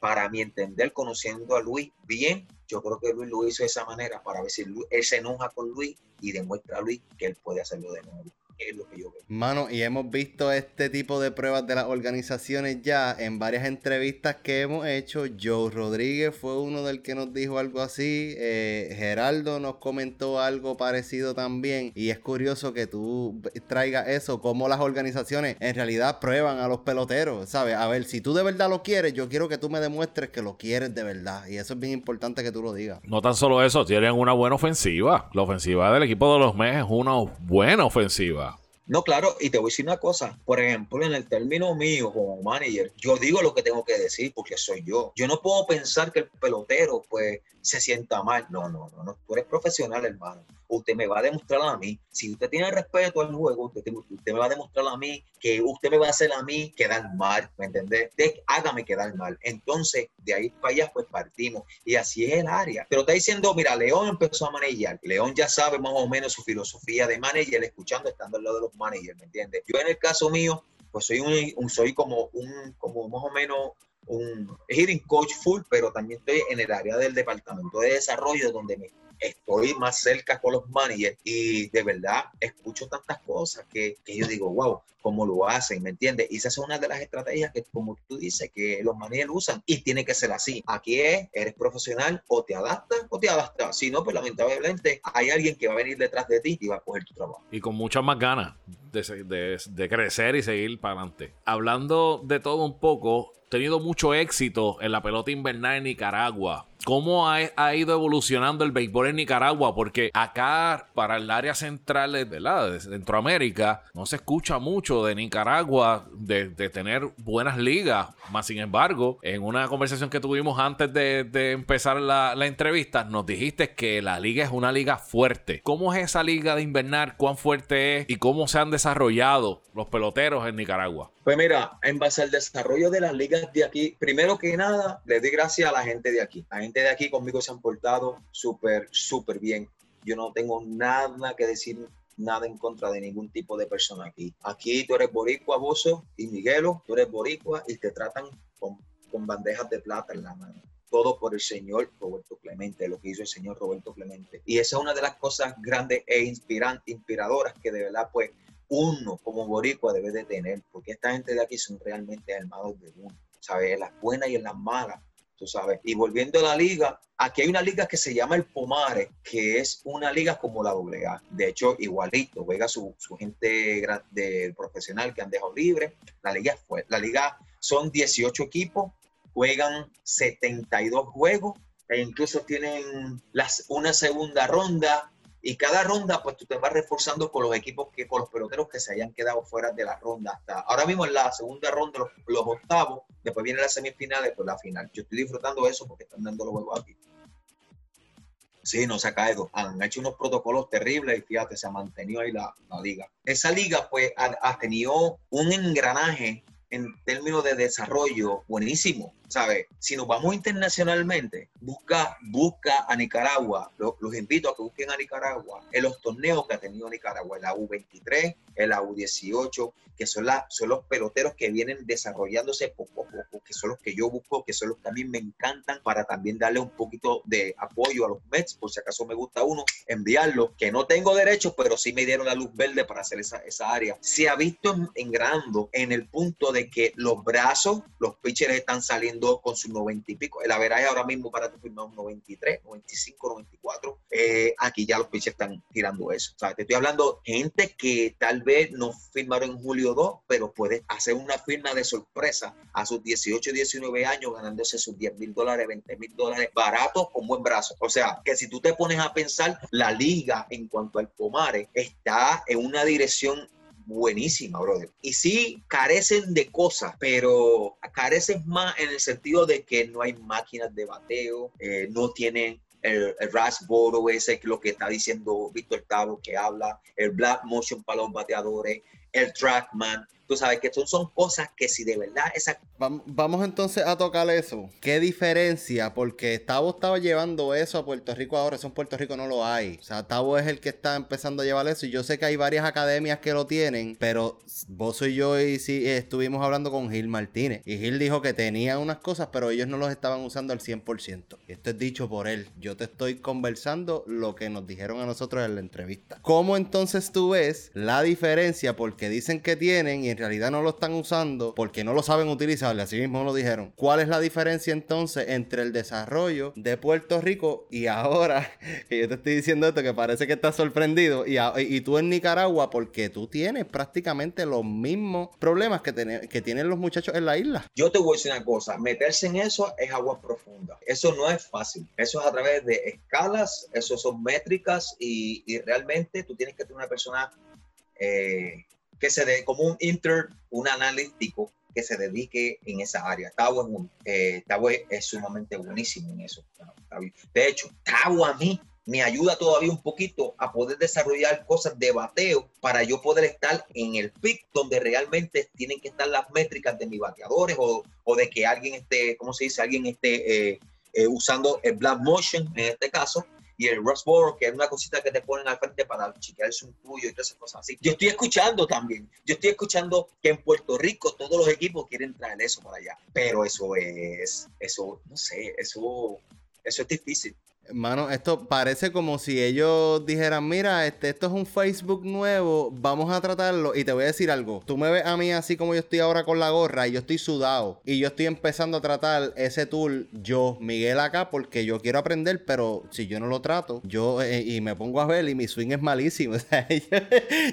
para mi entender, conociendo a Luis bien, yo creo que Luis lo hizo de esa manera para ver si él se enoja con Luis y demuestra a Luis que él puede hacerlo de nuevo es lo que yo veo. Mano, y hemos visto este tipo de pruebas de las organizaciones ya en varias entrevistas que hemos hecho. Joe Rodríguez fue uno del que nos dijo algo así. Eh, Geraldo nos comentó algo parecido también. Y es curioso que tú traigas eso, como las organizaciones en realidad prueban a los peloteros, ¿sabes? A ver, si tú de verdad lo quieres, yo quiero que tú me demuestres que lo quieres de verdad. Y eso es bien importante que tú lo digas. No tan solo eso, tienen una buena ofensiva. La ofensiva del equipo de los Mets es una buena ofensiva. No, claro, y te voy a decir una cosa. Por ejemplo, en el término mío como manager, yo digo lo que tengo que decir porque soy yo. Yo no puedo pensar que el pelotero, pues, se sienta mal. No, no, no, no. Tú eres profesional, hermano. Usted me va a demostrar a mí, si usted tiene respeto al juego, usted, usted me va a demostrar a mí que usted me va a hacer a mí quedar mal, ¿me entendés? Hágame quedar mal. Entonces, de ahí para allá, pues partimos. Y así es el área. Pero está diciendo, mira, León empezó a manejar. León ya sabe más o menos su filosofía de manager, escuchando, estando al lado de los managers, ¿me entiendes? Yo en el caso mío, pues soy un, soy como un, como más o menos un hitting coach full, pero también estoy en el área del departamento de desarrollo donde me estoy más cerca con los managers y de verdad escucho tantas cosas que, que yo digo, wow, cómo lo hacen, ¿me entiendes? Y esa es una de las estrategias que, como tú dices, que los managers usan y tiene que ser así. Aquí es, eres profesional, o te adaptas o te adaptas. Si no, pues lamentablemente hay alguien que va a venir detrás de ti y va a coger tu trabajo. Y con muchas más ganas de, de, de crecer y seguir para adelante. Hablando de todo un poco, tenido mucho éxito en la pelota invernal en Nicaragua. ¿Cómo ha, ido evolucionando el béisbol en Nicaragua? Porque acá, para el área central ¿verdad? de Centroamérica, no se escucha mucho de Nicaragua de, tener buenas ligas. Más sin embargo, en una conversación que tuvimos antes de, empezar la, la, entrevista, nos dijiste que la liga es una liga fuerte. ¿Cómo es esa liga de invernal? ¿Cuán fuerte es? ¿Y cómo se han desarrollado los peloteros en Nicaragua? Pues mira, en base al desarrollo de las ligas de aquí, primero que nada, le doy gracias a la gente de aquí. La gente de aquí conmigo se han portado súper, súper bien. Yo no tengo nada que decir, nada en contra de ningún tipo de persona aquí. Aquí tú eres boricua, Bozo y Miguelo, tú eres boricua y te tratan con, con bandejas de plata en la mano todo por el señor Roberto Clemente, lo que hizo el señor Roberto Clemente. Y esa es una de las cosas grandes e inspiradoras que de verdad pues uno como boricua debe de tener, porque esta gente de aquí son realmente armados de uno, ¿sabes? En las buenas y en las malas, tú sabes. Y volviendo a la liga, aquí hay una liga que se llama el Pomare, que es una liga como la AA. De hecho, igualito, juega su, su gente de profesional que han dejado libre. La liga fue, la liga son 18 equipos, juegan 72 juegos e incluso tienen las, una segunda ronda y cada ronda, pues tú te vas reforzando con los equipos, que con los peloteros que se hayan quedado fuera de la ronda. Hasta ahora mismo en la segunda ronda, los, octavos, después viene la semifinal, después la final. Yo estoy disfrutando eso porque están dando los juegos aquí. Sí, no se ha caído. Han hecho unos protocolos terribles y fíjate, se ha mantenido ahí la, la liga. Esa liga pues ha, ha tenido un engranaje en términos de desarrollo buenísimo. ¿Sabes? Si nos vamos internacionalmente, busca, busca a Nicaragua. Los, invito a que busquen a Nicaragua en los torneos que ha tenido Nicaragua, en la U23, en la U18, que son, la, son los peloteros que vienen desarrollándose poco a poco, que son los que yo busco, que son los que a mí me encantan para también darle un poquito de apoyo a los Mets, por si acaso me gusta uno, enviarlo, que no tengo derecho, pero sí me dieron la luz verde para hacer esa, esa área. Se ha visto engrando en el punto de que los brazos, los pitchers están saliendo con sus 90 y pico. El averaje ahora mismo para tu firmar un 93, 95, 94. Eh, aquí ya los pitchers están tirando eso. Te estoy hablando gente que tal vez no firmaron en julio 2, pero puede hacer una firma de sorpresa a sus 18, 19 años ganándose sus 10 mil dólares, 20 mil dólares baratos con buen brazo. O sea, que si tú te pones a pensar, la liga en cuanto al Pomare está en una dirección buenísima, brother. Y sí, carecen de cosas, pero carecen más en el sentido de que no hay máquinas de bateo, eh, no tienen el, el Raspberry ese, lo que está diciendo Víctor Tavo, que habla, el Black Motion para los bateadores, el Trackman, Tú sabes que son, son cosas que si de verdad esa... Vamos entonces a tocar eso. ¿Qué diferencia? Porque Tavo estaba llevando eso a Puerto Rico ahora, eso en Puerto Rico no lo hay. O sea, Tavo es el que está empezando a llevar eso y yo sé que hay varias academias que lo tienen, pero vos y yo y sí estuvimos hablando con Gil Martínez y Gil dijo que tenía unas cosas, pero ellos no los estaban usando al 100%. Y esto es dicho por él. Yo te estoy conversando lo que nos dijeron a nosotros en la entrevista. ¿Cómo entonces tú ves la diferencia? Porque dicen que tienen y realidad no lo están usando porque no lo saben utilizar, así mismo lo dijeron. ¿Cuál es la diferencia entonces entre el desarrollo de Puerto Rico y ahora que yo te estoy diciendo esto que parece que estás sorprendido y, tú en Nicaragua porque tú tienes prácticamente los mismos problemas que, que tienen los muchachos en la isla? Yo te voy a decir una cosa, meterse en eso es agua profunda. Eso no es fácil. Eso es a través de escalas, eso son métricas y, y realmente tú tienes que tener una persona eh, que se dé como un inter, un analítico que se dedique en esa área. Tavo es, un, eh, es, sumamente buenísimo en eso. De hecho, Tavo a mí me ayuda todavía un poquito a poder desarrollar cosas de bateo para yo poder estar en el pick donde realmente tienen que estar las métricas de mis bateadores o, o de que alguien esté, ¿cómo se dice? Alguien esté eh, eh, usando el black motion en este caso y el Rust que es una cosita que te ponen al frente para chequearse un tuyo y todas esas cosas así. Yo estoy escuchando también, yo estoy escuchando que en Puerto Rico todos los equipos quieren traer eso para allá, pero eso es, eso, no sé, eso, eso es difícil. Mano, esto parece como si ellos dijeran, mira, este, esto es un Facebook nuevo, vamos a tratarlo. Y te voy a decir algo, tú me ves a mí así como yo estoy ahora con la gorra y yo estoy sudado. Y yo estoy empezando a tratar ese tool, yo, Miguel, acá, porque yo quiero aprender, pero si yo no lo trato, yo, eh, y me pongo a ver y mi swing es malísimo. Yo,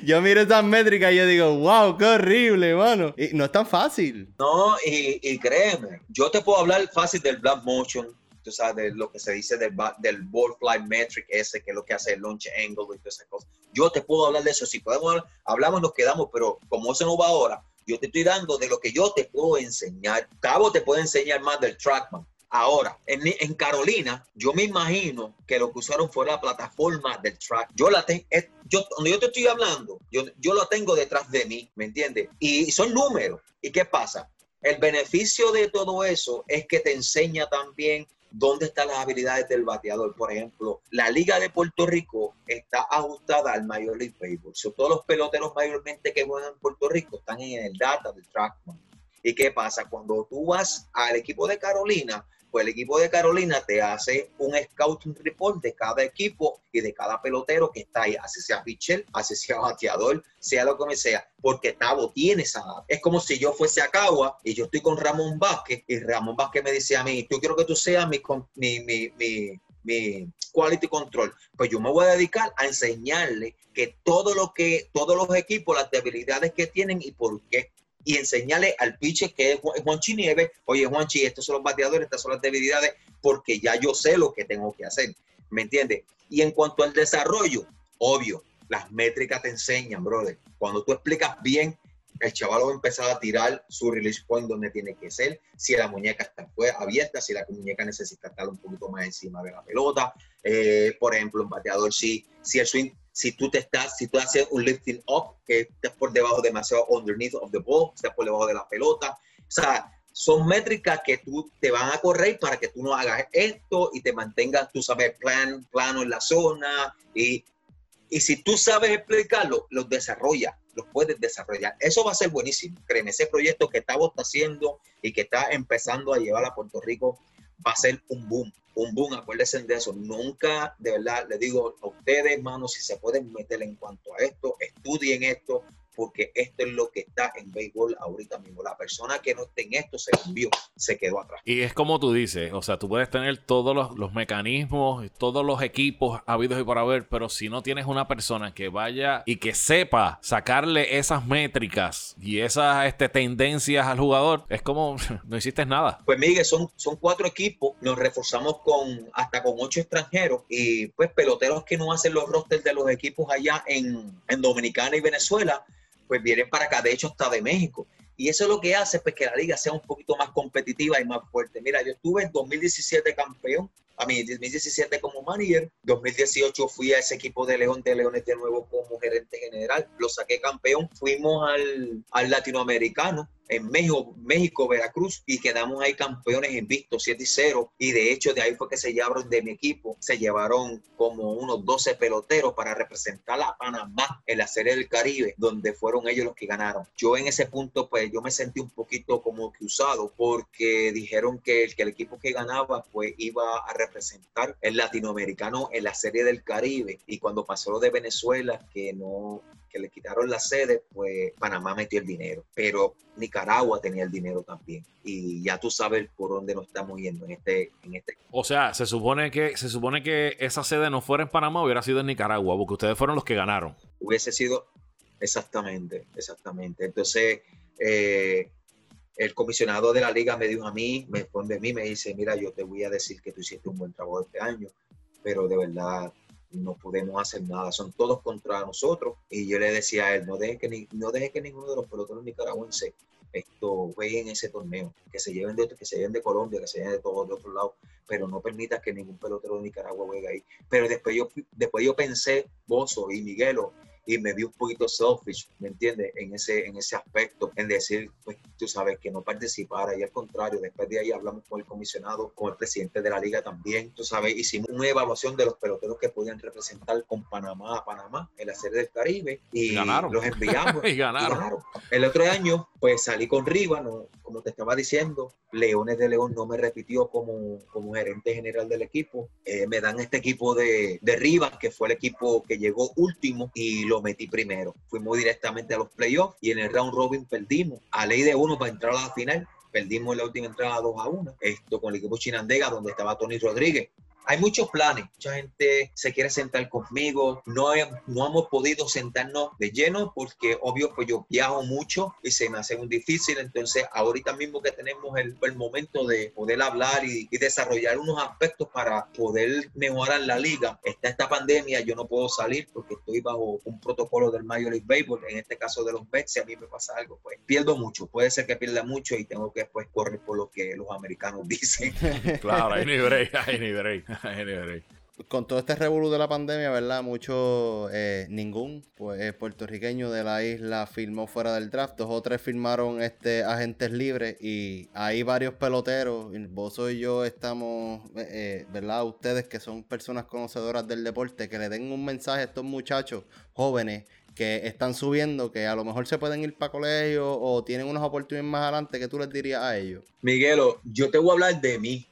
yo, miro esas métricas y yo digo, wow, qué horrible, mano. Y no es tan fácil. No, y, y créeme, yo te puedo hablar fácil del Black Motion tú sabes, de lo que se dice del, del ball flight metric ese, que es lo que hace el launch angle y todas esas cosas. Yo te puedo hablar de eso, si podemos hablamos, nos quedamos, pero como eso no va ahora, yo te estoy dando de lo que yo te puedo enseñar. Cabo te puede enseñar más del trackman. Ahora, en, en, Carolina, yo me imagino que lo que usaron fue la plataforma del track. Yo la tengo, yo, donde yo te estoy hablando, yo, yo la tengo detrás de mí, ¿me entiendes? Y, y son números. ¿Y qué pasa? El beneficio de todo eso es que te enseña también dónde están las habilidades del bateador. Por ejemplo, la Liga de Puerto Rico está ajustada al Major League Baseball. todos los peloteros mayormente que juegan en Puerto Rico están en el data del Trackman. ¿Y qué pasa? Cuando tú vas al equipo de Carolina, pues el equipo de Carolina te hace un scouting report de cada equipo y de cada pelotero que está ahí, así sea pitcher, así sea bateador, sea lo que sea, porque Tavo tiene esa Es como si yo fuese a Cagua y yo estoy con Ramón Vázquez y Ramón Vázquez me dice a mí, yo quiero que tú seas mi, mi, mi, mi mi quality control, pues yo me voy a dedicar a enseñarle que todo lo que, todos los equipos, las debilidades que tienen y por qué y enseñarle al pitcher que es Juanchi Nieves, oye Juanchi, estos son los bateadores, estas son las debilidades, porque ya yo sé lo que tengo que hacer, ¿me entiendes? Y en cuanto al desarrollo, obvio, las métricas te enseñan, brother. Cuando tú explicas bien el chaval va a empezar a tirar su release point donde tiene que ser, si la muñeca está abierta, si la muñeca necesita estar un poquito más encima de la pelota. Eh, por ejemplo, un bateador, si, si el swing si tú te estás, si tú haces un lifting up, que estás por debajo demasiado underneath of the ball, estás por debajo de la pelota. O sea, son métricas que tú te van a correr para que tú no hagas esto y te mantengas, tú sabes, plan, plano en la zona. Y, y si tú sabes explicarlo, los desarrollas, los puedes desarrollar. Eso va a ser buenísimo. Créeme, ese proyecto que Tavo está haciendo y que está empezando a llevar a Puerto Rico va a ser un boom, un boom, acuérdense de eso. Nunca, de verdad, le digo a ustedes, hermanos, si se pueden meter en cuanto a esto, estudien esto, porque esto es lo que está en béisbol ahorita mismo. La persona que no esté en esto se cambió, se quedó atrás. Y es como tú dices, o sea, tú puedes tener todos los, los mecanismos, todos los equipos habidos y por haber, pero si no tienes una persona que vaya y que sepa sacarle esas métricas y esas este, tendencias al jugador, es como no hiciste nada. Pues Miguel, son, son cuatro equipos, nos reforzamos con hasta con ocho extranjeros y pues peloteros que no hacen los rosters de los equipos allá en, en Dominicana y Venezuela pues vienen para acá, de hecho hasta de México. Y eso es lo que hace pues, que la liga sea un poquito más competitiva y más fuerte. Mira, yo estuve en 2017 campeón, a mí 2017 como manager, 2018 fui a ese equipo de León de Leones de nuevo como gerente general, lo saqué campeón, fuimos al, al latinoamericano, en México, México, Veracruz, y quedamos ahí campeones invictos, 7 y 0. Y de hecho, de ahí fue que se llevaron de mi equipo, se llevaron como unos 12 peloteros para representar a Panamá en la Serie del Caribe, donde fueron ellos los que ganaron. Yo en ese punto, pues yo me sentí un poquito como que usado, porque dijeron que el, que el equipo que ganaba, pues iba a representar el latinoamericano en la Serie del Caribe. Y cuando pasó lo de Venezuela, que no que le quitaron la sede, pues Panamá metió el dinero, pero Nicaragua tenía el dinero también. Y ya tú sabes por dónde nos estamos yendo en este, en este. O sea, se supone que se supone que esa sede no fuera en Panamá, hubiera sido en Nicaragua, porque ustedes fueron los que ganaron. Hubiese sido exactamente, exactamente. Entonces, eh, el comisionado de la liga me dijo a mí, me responde a mí, me dice, mira, yo te voy a decir que tú hiciste un buen trabajo este año, pero de verdad no podemos hacer nada, son todos contra nosotros. Y yo le decía a él, no deje que, ni, no deje que ninguno de los peloteros nicaragüenses esto jueguen ese torneo, que se lleven de que se lleven de Colombia, que se lleven de todos de otros lados, pero no permita que ningún pelotero de Nicaragua juegue ahí. Pero después yo, después yo pensé, Bozo y Miguelo, y me vi un poquito selfish, ¿me entiendes? En ese, en ese aspecto, en decir, pues tú sabes, que no participara y al contrario, después de ahí hablamos con el comisionado, con el presidente de la liga también, tú sabes, hicimos una evaluación de los peloteros que podían representar con Panamá a Panamá en la serie del Caribe y los enviamos y ganaron. El otro año, pues salí con Riva, no, como te estaba diciendo, Leones de León no me repitió como, como gerente general del equipo, eh, me dan este equipo de, de Rivas, que fue el equipo que llegó último y lo metí primero. Fuimos directamente a los playoffs y en el round robin perdimos. A ley de uno para entrar a la final, perdimos la última entrada 2 a 1. Esto con el equipo Chinandega, donde estaba Tony Rodríguez hay muchos planes. Mucha gente se quiere sentar conmigo. No, no hemos podido sentarnos de lleno porque, obvio, pues yo viajo mucho y se me hace muy difícil. Entonces, ahorita mismo que tenemos el, el momento de poder hablar y, desarrollar unos aspectos para poder mejorar la liga, está esta pandemia, yo no puedo salir porque estoy bajo un protocolo del Major League Baseball. En este caso de los Mets, si a mí me pasa algo, pues pierdo mucho. Puede ser que pierda mucho y tengo que después correr por lo que los americanos dicen. claro, hay ni break, hay ni break. Con todo este revolú de la pandemia, ¿verdad? Mucho, eh, ningún pues, eh, puertorriqueño de la isla firmó fuera del draft. Dos o tres firmaron este, agentes libres y hay varios peloteros. Vos y yo estamos, eh, ¿verdad? Ustedes que son personas conocedoras del deporte, que le den un mensaje a estos muchachos jóvenes que están subiendo, que a lo mejor se pueden ir para colegio o tienen unas oportunidades más adelante, ¿qué tú les dirías a ellos? Miguelo, yo te voy a hablar de mí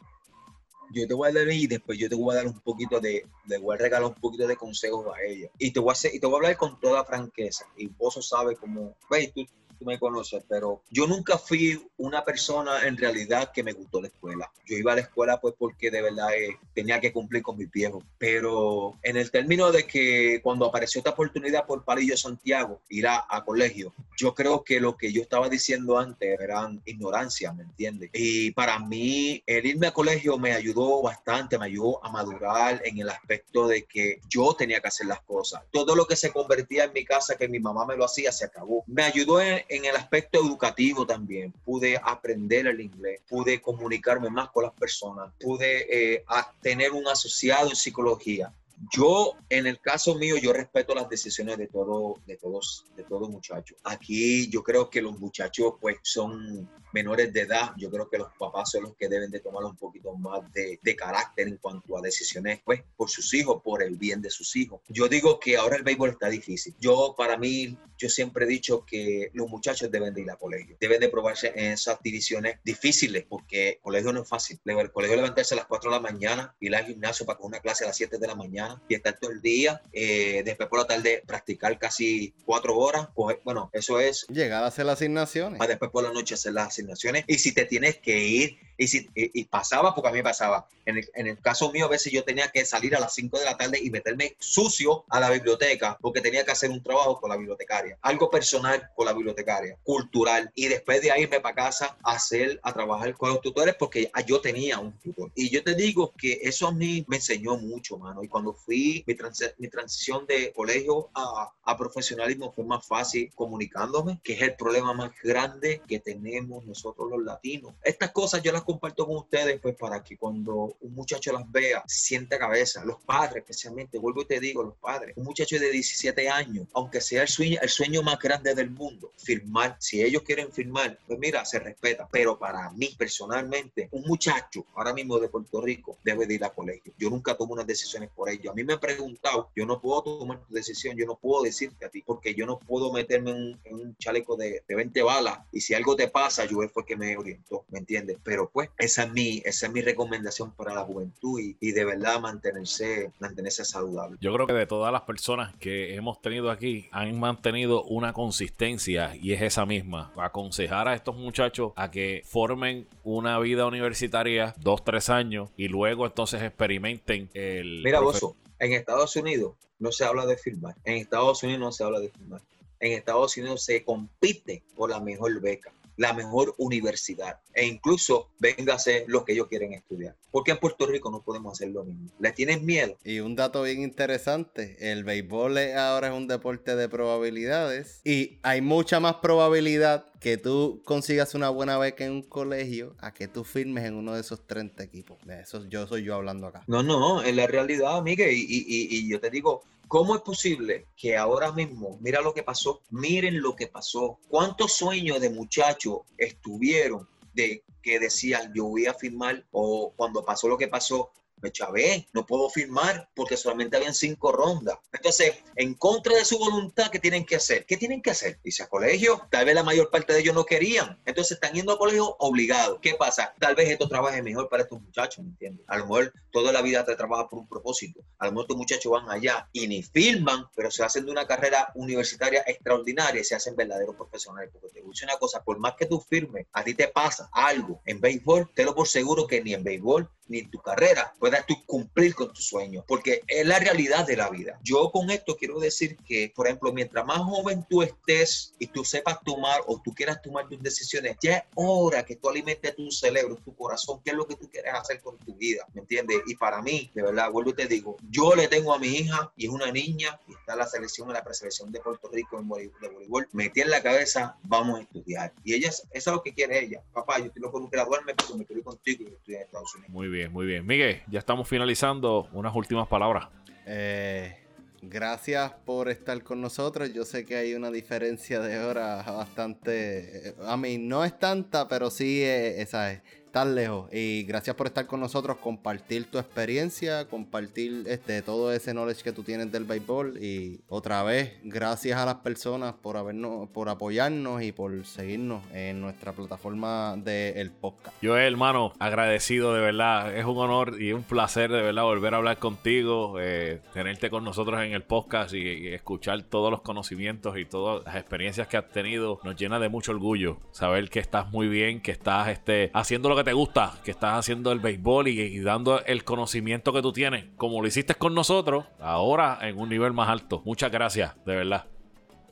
yo te voy a dar y después yo te voy a dar un poquito de, le voy a regalar un poquito de consejos a ella. Y te voy a hacer, y te voy a hablar con toda franqueza. Y vos sabes cómo, veis, tú, me conoces, pero yo nunca fui una persona en realidad que me gustó la escuela. Yo iba a la escuela pues porque de verdad eh, tenía que cumplir con mis viejos. Pero en el término de que cuando apareció esta oportunidad por Palillo Santiago, ir a colegio, yo creo que lo que yo estaba diciendo antes eran ignorancia, ¿me entiendes? Y para mí el irme a colegio me ayudó bastante, me ayudó a madurar en el aspecto de que yo tenía que hacer las cosas. Todo lo que se convertía en mi casa, que mi mamá me lo hacía, se acabó. Me ayudó en, en el aspecto educativo también. Pude aprender el inglés, pude comunicarme más con las personas, pude eh, tener un asociado en psicología. Yo, en el caso mío, yo respeto las decisiones de todo, de todos, de todos muchachos. Aquí yo creo que los muchachos, pues, son menores de edad, yo creo que los papás son los que deben de tomar un poquito más de, carácter en cuanto a decisiones, pues, por sus hijos, por el bien de sus hijos. Yo digo que ahora el béisbol está difícil. Yo, para mí, yo siempre he dicho que los muchachos deben de ir a colegio, deben de probarse en esas divisiones difíciles, porque el colegio no es fácil. El colegio levantarse a las 4 de la mañana, ir al gimnasio para coger una clase a las 7 de la mañana y estar todo el día, eh, después por la tarde practicar casi 4 horas, bueno, eso es... Llegar a hacer las asignaciones. Para después por la noche hacer las asignaciones. Y si te tienes que ir, y, si, y, pasaba, porque a mí me pasaba, en el, en el, caso mío a veces yo tenía que salir a las 5 de la tarde y meterme sucio a la biblioteca porque tenía que hacer un trabajo con la bibliotecaria, algo personal con la bibliotecaria, cultural, y después de irme para casa a hacer, a trabajar con los tutores porque yo tenía un tutor. Y yo te digo que eso a mí me enseñó mucho, mano, y cuando fui, mi, mi transición de colegio a, a profesionalismo fue más fácil comunicándome, que es el problema más grande que tenemos nosotros los latinos. Estas cosas yo las comparto con ustedes, pues para que cuando un muchacho las vea, sienta cabeza. Los padres, especialmente, vuelvo y te digo, los padres. Un muchacho de 17 años, aunque sea el sueño, el sueño más grande del mundo, firmar. Si ellos quieren firmar, pues mira, se respeta. Pero para mí, personalmente, un muchacho ahora mismo de Puerto Rico debe de ir a colegio. Yo nunca tomo unas decisiones por ello. A mí me han preguntado, yo no puedo tomar tu decisión, yo no puedo decirte a ti, porque yo no puedo meterme en, un chaleco de, de 20 balas y si algo te pasa, yo fue que me orientó, ¿me entiendes? Pero pues esa es mi, esa es mi recomendación para la juventud y, y, de verdad mantenerse, mantenerse saludable. Yo creo que de todas las personas que hemos tenido aquí han mantenido una consistencia y es esa misma, aconsejar a estos muchachos a que formen una vida universitaria dos, tres años y luego entonces experimenten el... Mira, Bozo, en Estados Unidos no se habla de firmar, en Estados Unidos no se habla de firmar, en Estados Unidos se compite por la mejor beca la mejor universidad e incluso véngase lo que ellos quieren estudiar. Porque en Puerto Rico no podemos hacer lo mismo. ¿Le tienes miedo? Y un dato bien interesante, el béisbol ahora es un deporte de probabilidades y hay mucha más probabilidad que tú consigas una buena beca en un colegio a que tú firmes en uno de esos 30 equipos. De eso yo soy yo hablando acá. No, no, en la realidad, Miguel, y, y, y yo te digo, ¿Cómo es posible que ahora mismo, mira lo que pasó, miren lo que pasó, cuántos sueños de muchachos estuvieron de que decían yo voy a firmar o cuando pasó lo que pasó, me chavé, no puedo firmar porque solamente habían cinco rondas. Entonces, en contra de su voluntad, ¿qué tienen que hacer? ¿Qué tienen que hacer? Dice a colegio, tal vez la mayor parte de ellos no querían. Entonces están yendo a colegio obligados. ¿Qué pasa? Tal vez esto trabaje mejor para estos muchachos, ¿me entiendes? A lo mejor toda la vida te trabaja por un propósito. A lo mejor estos muchachos van allá y ni firman, pero se hacen de una carrera universitaria extraordinaria y se hacen verdaderos profesionales. Porque te voy a decir una cosa, por más que tú firmes, a ti te pasa algo en béisbol, te lo por seguro que ni en béisbol ni en tu carrera puedas tú cumplir con tus sueños, porque es la realidad de la vida. Yo con esto quiero decir que, por ejemplo, mientras más joven tú estés y tú sepas tomar o tú quieras tomar tus decisiones, ya es hora que tú alimentes tu cerebro, tu corazón, qué es lo que tú quieres hacer con tu vida, ¿me entiendes? Y para mí, de verdad, vuelvo y te digo, yo le tengo a mi hija y es una niña y está en la selección, en la preselección de Puerto Rico en de voleibol, metí en la cabeza, vamos a estudiar. Y ella, eso es lo que quiere ella. Papá, yo estoy loco de graduarme, pero me quiero ir contigo y estoy en Estados Unidos. Muy bien muy bien. Miguel, ya estamos finalizando. Unas últimas palabras. Eh, gracias por estar con nosotros. Yo sé que hay una diferencia de hora bastante. Eh, a mí no es tanta, pero sí, eh, esa es tan lejos. Y gracias por estar con nosotros, compartir tu experiencia, compartir este, todo ese knowledge que tú tienes del béisbol. Y otra vez, gracias a las personas por habernos, por apoyarnos y por seguirnos en nuestra plataforma del el podcast. Yo, hermano, agradecido de verdad. Es un honor y un placer de verdad volver a hablar contigo, eh, tenerte con nosotros en el podcast y, y, escuchar todos los conocimientos y todas las experiencias que has tenido. Nos llena de mucho orgullo saber que estás muy bien, que estás este, haciendo lo que te gusta, que estás haciendo el béisbol y, dando el conocimiento que tú tienes, como lo hiciste con nosotros, ahora en un nivel más alto. Muchas gracias, de verdad.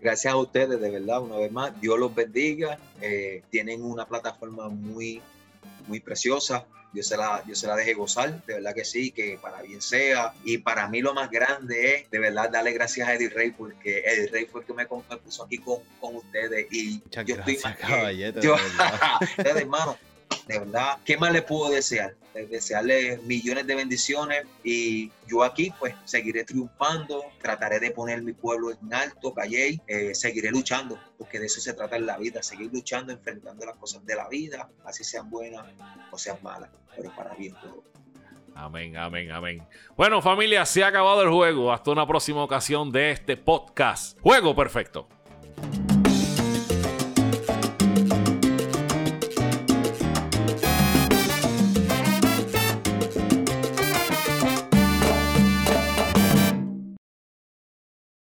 Gracias a ustedes, de verdad, una vez más. Dios los bendiga. Eh, tienen una plataforma muy, muy preciosa. yo se la, yo se la dejé gozar, de verdad que sí, que para bien sea. Y para mí lo más grande es, de verdad, darle gracias a Eddie Rey, porque Eddie Rey fue el que me, puso aquí con, con ustedes. Y Muchas yo gracias, estoy más caballete, yo, de verdad. hermano, de verdad, ¿qué más le puedo desear? Desearle millones de bendiciones y yo aquí pues seguiré triunfando, trataré de poner mi pueblo en alto, Calle, eh, seguiré luchando, porque de eso se trata en la vida, seguir luchando, enfrentando las cosas de la vida, así sean buenas o sean malas, pero para bien todo. Amén, amén, amén. Bueno, familia, se ha acabado el juego. Hasta una próxima ocasión de este podcast. Juego perfecto.